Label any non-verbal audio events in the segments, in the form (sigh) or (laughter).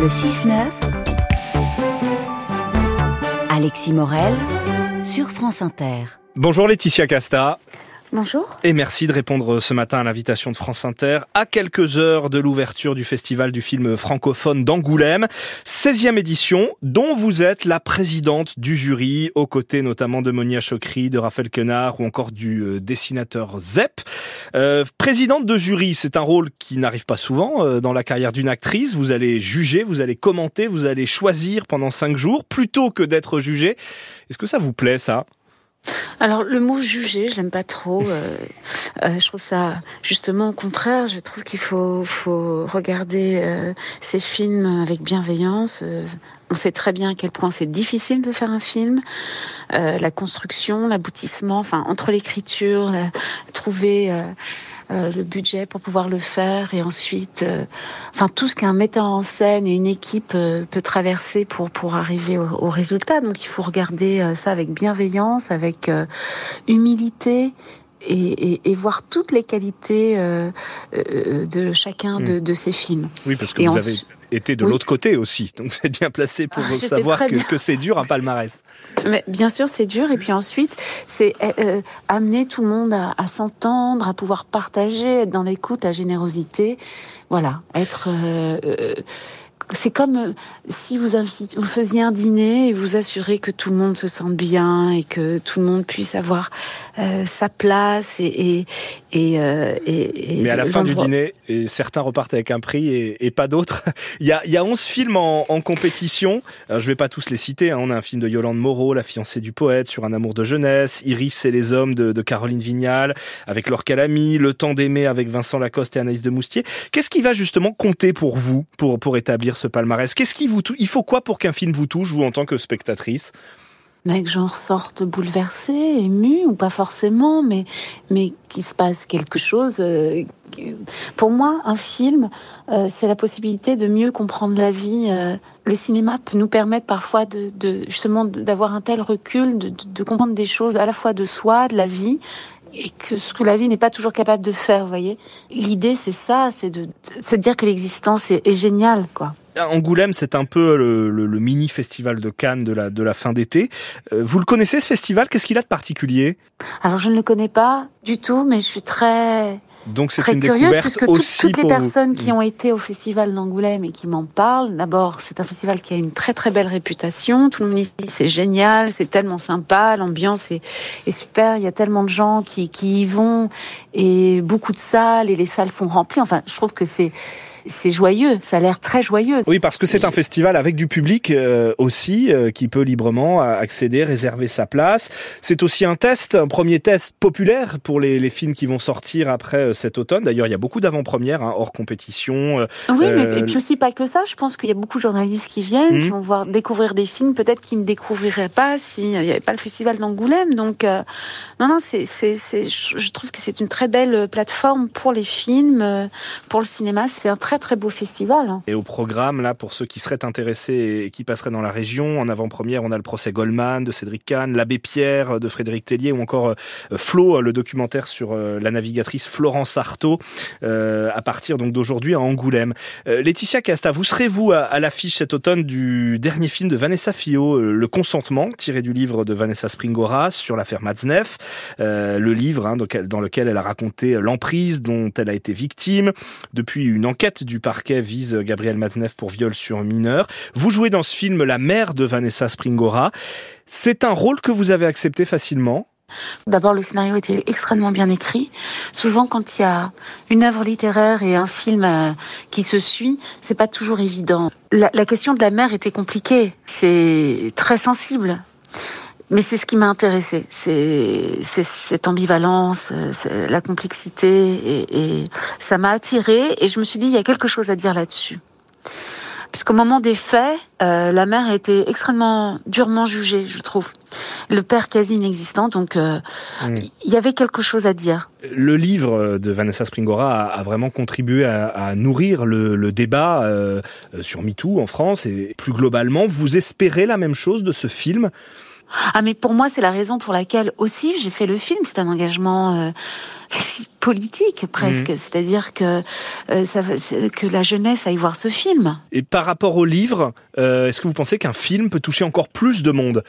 Le 6-9. Alexis Morel sur France Inter. Bonjour Laetitia Casta. Bonjour. Et merci de répondre ce matin à l'invitation de France Inter à quelques heures de l'ouverture du festival du film francophone d'Angoulême, 16e édition, dont vous êtes la présidente du jury, aux côtés notamment de Monia Chokri, de Raphaël Quenard ou encore du euh, dessinateur Zep. Euh, présidente de jury, c'est un rôle qui n'arrive pas souvent euh, dans la carrière d'une actrice. Vous allez juger, vous allez commenter, vous allez choisir pendant cinq jours plutôt que d'être jugé. Est-ce que ça vous plaît ça? Alors le mot juger, je l'aime pas trop. Euh, euh, je trouve ça justement au contraire. Je trouve qu'il faut, regarder euh, ces films avec bienveillance. Euh, on sait très bien à quel point c'est difficile de faire un film, la construction, l'aboutissement, enfin entre l'écriture, trouver euh, le budget pour pouvoir le faire et ensuite, euh, enfin tout ce qu'un metteur en scène et une équipe euh, peut traverser pour pour arriver au, au, résultat. Donc il faut regarder ça avec bienveillance, avec humilité. Et, et, et, voir toutes les qualités de chacun de, hmm. de, ces films. Oui, parce que et vous avez était de oui. l'autre côté aussi. Donc vous êtes bien placé pour ah, savoir que, que c'est dur un palmarès. Mais bien sûr, c'est dur. Et puis ensuite, c'est euh, amener tout le monde à, à s'entendre, à pouvoir partager, être dans l'écoute, la générosité. Voilà, être euh, euh, c'est comme euh, si vous, vous faisiez un dîner et vous assurez que tout le monde se sente bien et que tout le monde puisse avoir euh, sa place et et, et, euh, et, Mais à la fin du dîner, et certains repartent avec un prix et, et pas d'autres. (laughs) il, y a, il y a 11 films en, en compétition. Alors, je vais pas tous les citer. Hein. On a un film de Yolande Moreau, La fiancée du poète, sur un amour de jeunesse, Iris et les hommes de, de Caroline Vignal, avec Laure Calamy, Le temps d'aimer avec Vincent Lacoste et Anaïs de Moustier. Qu'est-ce qui va justement compter pour vous pour, pour établir ce palmarès Qu'est-ce qui vous touche Il faut quoi pour qu'un film vous touche, vous en tant que spectatrice? Mais que j'en sorte bouleversée, émue, ou pas forcément, mais, mais qu'il se passe quelque chose. Euh, pour moi, un film, euh, c'est la possibilité de mieux comprendre la vie. Euh, le cinéma peut nous permettre parfois de, justement d'avoir un tel recul, de, comprendre des choses à la fois de soi, de la vie, et que ce que la vie n'est pas toujours capable de faire, vous voyez? L'idée, c'est ça, c'est de, de, se dire que l'existence est, est géniale, quoi. Angoulême, c'est un peu le, le, le, mini festival de Cannes de la, de la fin d'été. Euh, vous le connaissez ce festival? Qu'est-ce qu'il a de particulier? Alors je ne le connais pas du tout, mais je suis très donc c'est une curieuse parce que aussi toutes les personnes qui ont été au festival d'Angoulême et qui m'en parlent, d'abord c'est un festival qui a une très très belle réputation. Tout le monde dit c'est génial, c'est tellement sympa, l'ambiance est, est, super. Il y a tellement de gens qui, qui y vont et beaucoup de salles et les salles sont remplies. Enfin, je trouve que c'est c'est joyeux, ça a l'air très joyeux. Oui, parce que c'est un festival avec du public euh, aussi, euh, qui peut librement accéder, réserver sa place. C'est aussi un test, un premier test populaire pour les, les films qui vont sortir après euh, cet automne. D'ailleurs, il y a beaucoup d'avant-premières, hein, hors compétition. Oui, mais et puis aussi pas que ça. Je pense qu'il y a beaucoup de journalistes qui viennent, mmh. qui vont voir découvrir des films, peut-être qu'ils ne découvriraient pas s'il n'y avait pas le festival d'Angoulême. Donc, euh, non, non, c'est, c'est, c'est, je trouve que c'est une très belle plateforme pour les films, pour le cinéma. C'est un très très beau festival. Hein. Et au programme, là, pour ceux qui seraient intéressés et qui passeraient dans la région, en avant-première, on a le procès Goldman de Cédric Kahn, l'abbé Pierre de Frédéric Tellier ou encore euh, Flo, le documentaire sur euh, la navigatrice Florence Artaud, euh, à partir donc d'aujourd'hui à Angoulême. Euh, Laetitia Casta, vous serez-vous à, l'affiche cet automne du dernier film de Vanessa Fillot, euh, Le Consentement, tiré du livre de Vanessa Springoras sur l'affaire Matzneff, le livre hein, dans lequel elle a raconté l'emprise dont elle a été victime depuis une enquête du parquet vise Gabriel Maznev pour viol sur mineur. Vous jouez dans ce film la mère de Vanessa Springora. C'est un rôle que vous avez accepté facilement? D'abord, le scénario était extrêmement bien écrit. Souvent, quand il y a une œuvre littéraire et un film euh, qui se suit, c'est pas toujours évident. La, la, question de la mère était compliquée. C'est très sensible. Mais c'est ce qui m'a intéressé, c'est cette ambivalence, la complexité, et, et ça m'a attiré. Et je me suis dit, il y a quelque chose à dire là-dessus. Puisqu'au moment des faits, euh, la mère a été extrêmement durement jugée, je trouve. Le père quasi inexistant, donc euh, mmh. il y avait quelque chose à dire. Le livre de Vanessa Springora a, a vraiment contribué à, à nourrir le, le débat euh, sur MeToo en France et plus globalement. Vous espérez la même chose de ce film? Ah mais pour moi c'est la raison pour laquelle aussi j'ai fait le film. C'est un engagement euh, (laughs) politique presque, mmh. c'est-à-dire que euh, ça, que la jeunesse aille voir ce film. Et par rapport au livre, euh, est-ce que vous pensez qu'un film peut toucher encore plus de monde?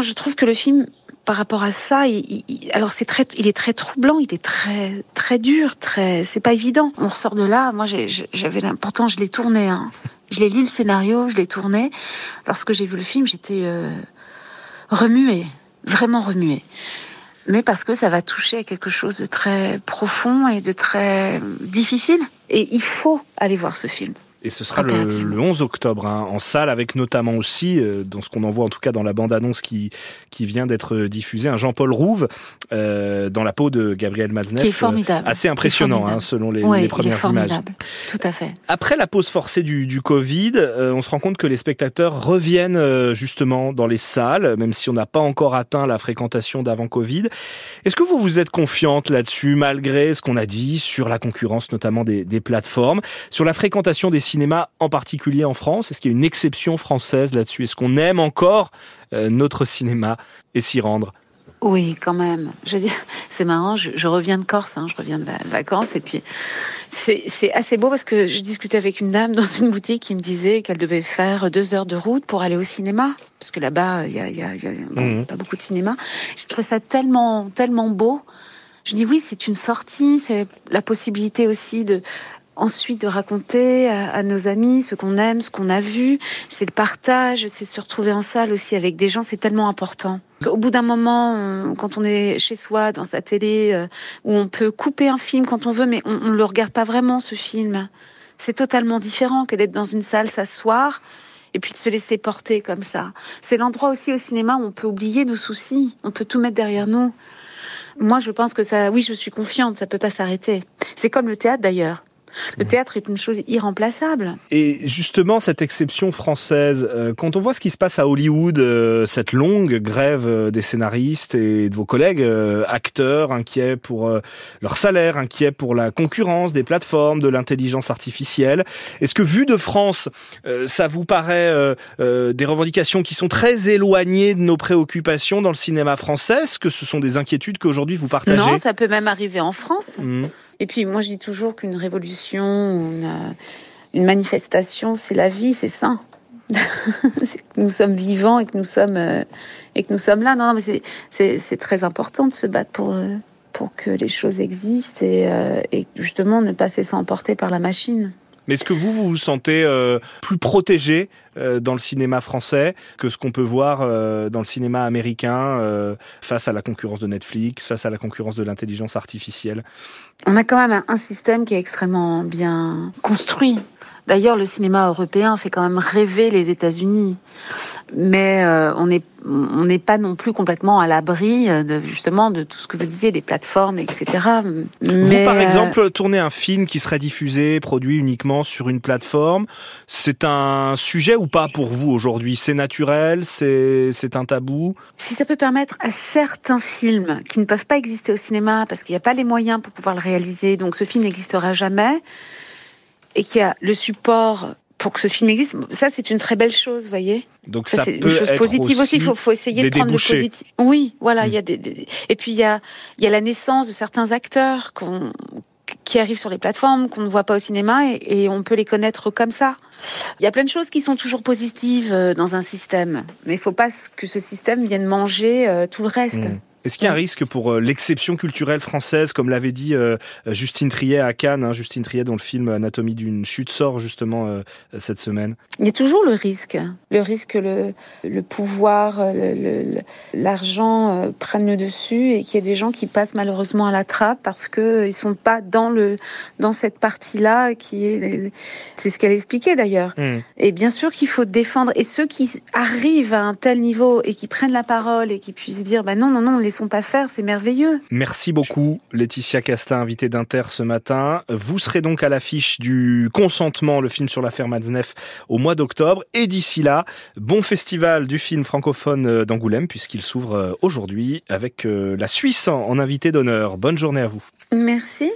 Je trouve que le film par rapport à ça, il, alors c'est très, il est très troublant, il est très, très dur, très, c'est pas évident. On ressort de là. Moi, j'avais, pourtant, je l'ai tourné. Hein. Je l'ai lu le scénario, je l'ai tourné. Lorsque j'ai vu le film, j'étais euh, remuée, vraiment remuée. Mais parce que ça va toucher à quelque chose de très profond et de très difficile. Et il faut aller voir ce film. Et ce sera le, le, 11 octobre hein, en salle, avec notamment aussi, euh, dans ce qu'on en voit en tout cas dans la bande-annonce qui, qui vient d'être diffusée, un Jean-Paul Rouve euh, dans la peau de Gabriel Maznev. Qui est formidable. Euh, assez impressionnant, hein, selon les, les premières est images. Tout à fait. Après la pause forcée du, du Covid, on se rend compte que les spectateurs reviennent justement dans les salles, même si on n'a pas encore atteint la fréquentation d'avant Covid. Est-ce que vous vous êtes confiante là-dessus, malgré ce qu'on a dit sur la concurrence notamment des, des plateformes, sur la fréquentation des cinéma, en particulier en France? Est-ce qu'il y a une exception française là-dessus? Est-ce qu'on aime encore euh, notre cinéma et s'y rendre? Oui, quand même. Je veux dire, (laughs) c'est marrant. Je, je, reviens de Corse, hein, je reviens de vacances, et puis c'est assez beau parce que je discutais avec une dame (laughs) dans une boutique qui me disait qu'elle devait faire deux heures de route pour aller au cinéma, parce que là-bas, il y a, y a, y a bon, mmh. pas beaucoup de cinéma. Je trouve ça tellement, tellement beau. Je dis oui, c'est une sortie, c'est la possibilité aussi de ensuite de raconter à, nos amis ce qu'on aime, ce qu'on a vu. C'est le partage, c'est se retrouver en salle aussi avec des gens, c'est tellement important. Au bout d'un moment, quand on est chez soi, dans sa télé, euh, où on peut couper un film quand on veut, mais on ne le regarde pas vraiment, ce film. C'est totalement différent que d'être dans une salle, s'asseoir et puis de se laisser porter comme ça. C'est l'endroit aussi au cinéma où on peut oublier nos soucis, on peut tout mettre derrière nous. Moi, je pense que ça, oui, je suis confiante, ça peut pas s'arrêter. C'est comme le théâtre d'ailleurs. Le théâtre est une chose irremplaçable. Et justement, cette exception française, euh, quand on voit ce qui se passe à Hollywood, euh, cette longue grève euh, des scénaristes et de vos collègues acteurs inquiets pour leur salaire, inquiets pour la concurrence des plateformes, de l'intelligence artificielle, est-ce que vu de France, ça vous paraît des revendications qui sont très éloignées de nos préoccupations dans le cinéma français? Est-ce que ce sont des inquiétudes qu'aujourd'hui vous partagez? Non, ça peut même arriver en France. Mmh. Et puis moi je dis toujours qu'une révolution, une, euh, manifestation, c'est la vie, c'est ça. (laughs) nous sommes vivants et que nous sommes euh, et que nous sommes là. Non, mais c'est très important de se battre pour euh, pour que les choses existent et, justement ne pas se laisser emporter par la machine. Mais est-ce que vous, vous vous sentez plus protégé dans le cinéma français que ce qu'on peut voir euh, dans le cinéma américain euh, face à la concurrence de Netflix, face à la concurrence de l'intelligence artificielle On a quand même un système qui est extrêmement bien construit. D'ailleurs, le cinéma européen fait quand même rêver les États-Unis, mais euh, on n'est on n'est pas non plus complètement à l'abri de justement de tout ce que vous disiez, des plateformes, etc. Mais, vous, par exemple, tourner un film qui serait diffusé, produit uniquement sur une plateforme, c'est un sujet ou pas pour vous aujourd'hui? C'est naturel? C'est c'est un tabou? Si ça peut permettre à certains films qui ne peuvent pas exister au cinéma parce qu'il n'y a pas les moyens pour pouvoir le réaliser, donc ce film n'existera jamais et qu'il y a le support pour que ce film existe, ça c'est une très belle chose, voyez. Donc ça, ça c'est une chose positive aussi. Il faut, faut, essayer de prendre débouchés. le positif. Oui, voilà. Il y a des, des, et puis il y a il y a la naissance de certains acteurs qu'on qui arrivent sur les plateformes qu'on ne voit pas au cinéma et, on peut les connaître comme ça. Il y a plein de choses qui sont toujours positives euh, dans un système, mais il faut pas que ce système vienne manger euh, tout le reste. Mmh. Est-ce qu'il y a un risque pour euh, l'exception culturelle française, comme l'avait dit euh, Justine Triet à Cannes, hein, Justine Triet dont le film Anatomie d'une chute sort justement euh, cette semaine? Il y a toujours le risque, le risque que le, le pouvoir, l'argent prennent le dessus et qu'il y ait des gens qui passent malheureusement à la trappe parce qu'ils ne sont pas dans, le, dans cette partie-là qui est... C'est ce qu'elle expliquait d'ailleurs. Mmh. Et bien sûr qu'il faut défendre. Et ceux qui arrivent à un tel niveau et qui prennent la parole et qui puissent dire bah non, non, non, les sont pas faire, c'est merveilleux. Merci beaucoup Laetitia Castin, invitée d'Inter ce matin. Vous serez donc à l'affiche du Consentement, le film sur l'affaire Matzneff, au mois d'octobre. Et d'ici là, bon festival du film francophone euh, d'Angoulême, puisqu'il s'ouvre euh, aujourd'hui avec euh, la Suisse en invité d'honneur. Bonne journée à vous. Merci.